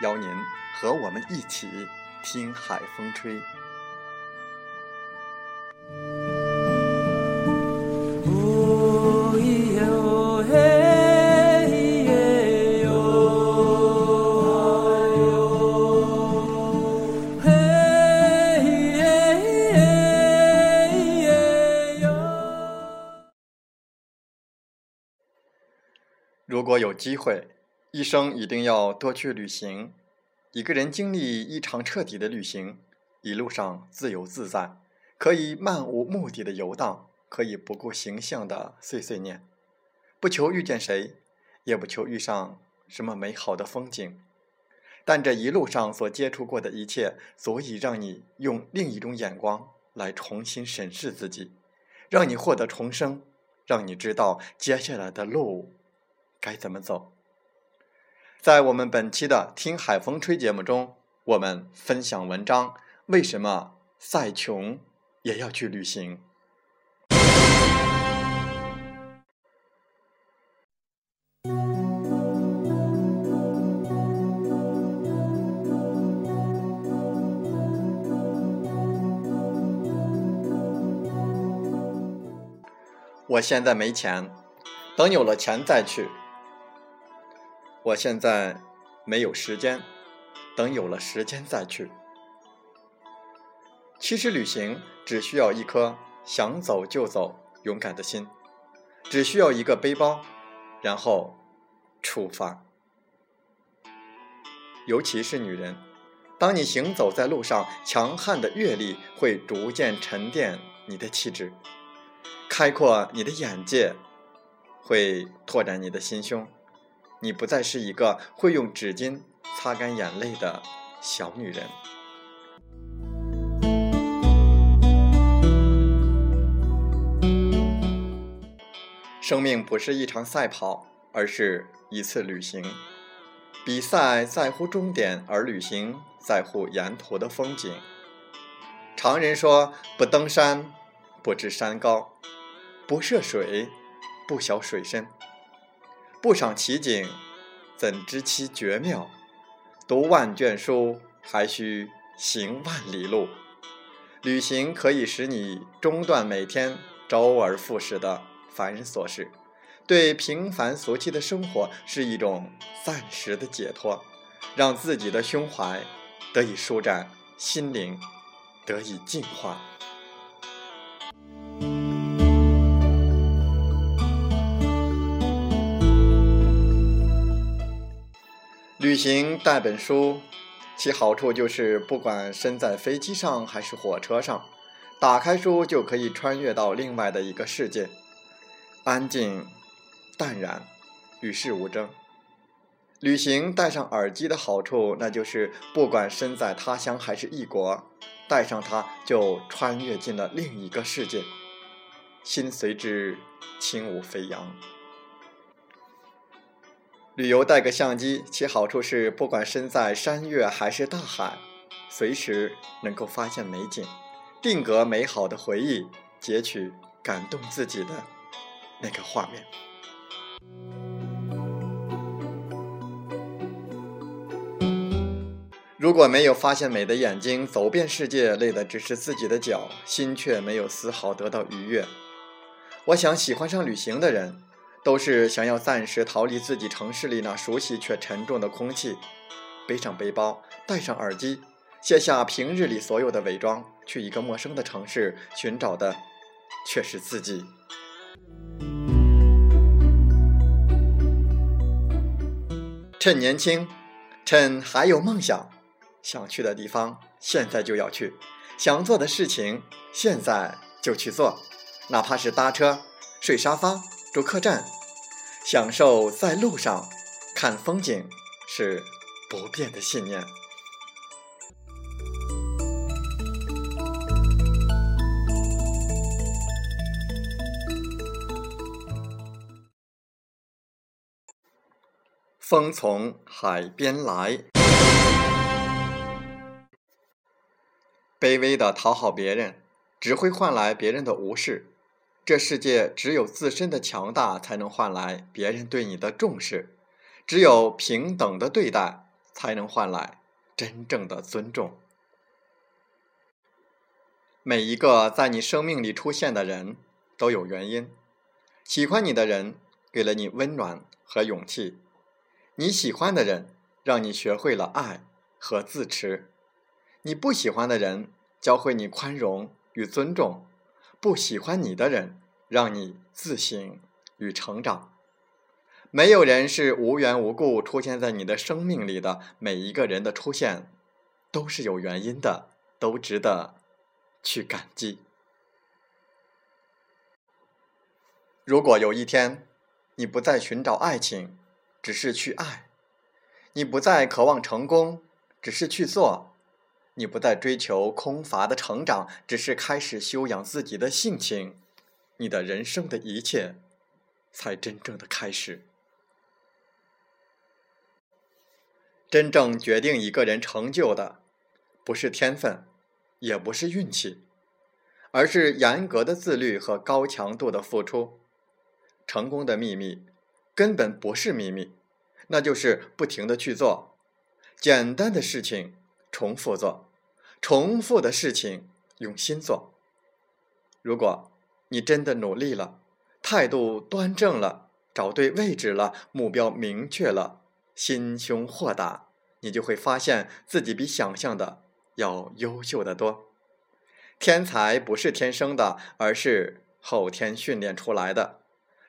邀您和我们一起听海风吹。如果有机会。一生一定要多去旅行，一个人经历一场彻底的旅行，一路上自由自在，可以漫无目的的游荡，可以不顾形象的碎碎念，不求遇见谁，也不求遇上什么美好的风景，但这一路上所接触过的一切，足以让你用另一种眼光来重新审视自己，让你获得重生，让你知道接下来的路该怎么走。在我们本期的《听海风吹》节目中，我们分享文章：为什么再穷也要去旅行？我现在没钱，等有了钱再去。我现在没有时间，等有了时间再去。其实旅行只需要一颗想走就走、勇敢的心，只需要一个背包，然后出发。尤其是女人，当你行走在路上，强悍的阅历会逐渐沉淀你的气质，开阔你的眼界，会拓展你的心胸。你不再是一个会用纸巾擦干眼泪的小女人。生命不是一场赛跑，而是一次旅行。比赛在乎终点，而旅行在乎沿途的风景。常人说：“不登山，不知山高；不涉水，不晓水深。”不赏奇景，怎知其绝妙？读万卷书，还需行万里路。旅行可以使你中断每天周而复始的凡人琐事，对平凡俗气的生活是一种暂时的解脱，让自己的胸怀得以舒展，心灵得以净化。旅行带本书，其好处就是，不管身在飞机上还是火车上，打开书就可以穿越到另外的一个世界，安静、淡然、与世无争。旅行戴上耳机的好处，那就是不管身在他乡还是异国，戴上它就穿越进了另一个世界，心随之轻舞飞扬。旅游带个相机，其好处是，不管身在山岳还是大海，随时能够发现美景，定格美好的回忆，截取感动自己的那个画面。如果没有发现美的眼睛，走遍世界累的只是自己的脚，心却没有丝毫得到愉悦。我想，喜欢上旅行的人，都是想要暂时逃离自己城市里那熟悉却沉重的空气，背上背包，戴上耳机，卸下平日里所有的伪装，去一个陌生的城市，寻找的却是自己。趁年轻，趁还有梦想，想去的地方现在就要去，想做的事情现在就去做。哪怕是搭车、睡沙发、住客栈，享受在路上看风景，是不变的信念。风从海边来，卑微的讨好别人，只会换来别人的无视。这世界只有自身的强大，才能换来别人对你的重视；只有平等的对待，才能换来真正的尊重。每一个在你生命里出现的人都有原因。喜欢你的人给了你温暖和勇气，你喜欢的人让你学会了爱和自持，你不喜欢的人教会你宽容与尊重。不喜欢你的人，让你自省与成长。没有人是无缘无故出现在你的生命里的，每一个人的出现都是有原因的，都值得去感激。如果有一天你不再寻找爱情，只是去爱；你不再渴望成功，只是去做。你不再追求空乏的成长，只是开始修养自己的性情，你的人生的一切才真正的开始。真正决定一个人成就的，不是天分，也不是运气，而是严格的自律和高强度的付出。成功的秘密根本不是秘密，那就是不停的去做，简单的事情重复做。重复的事情，用心做。如果你真的努力了，态度端正了，找对位置了，目标明确了，心胸豁达，你就会发现自己比想象的要优秀的多。天才不是天生的，而是后天训练出来的。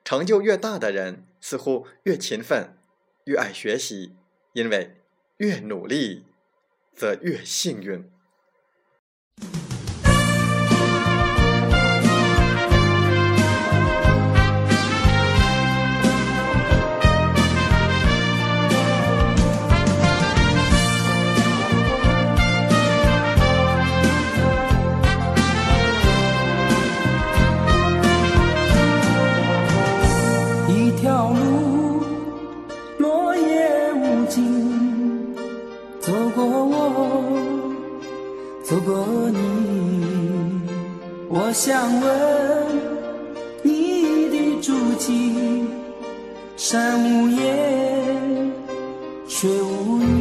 成就越大的人，似乎越勤奋，越爱学习，因为越努力，则越幸运。山无言，水无语。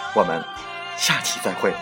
我们下期再会。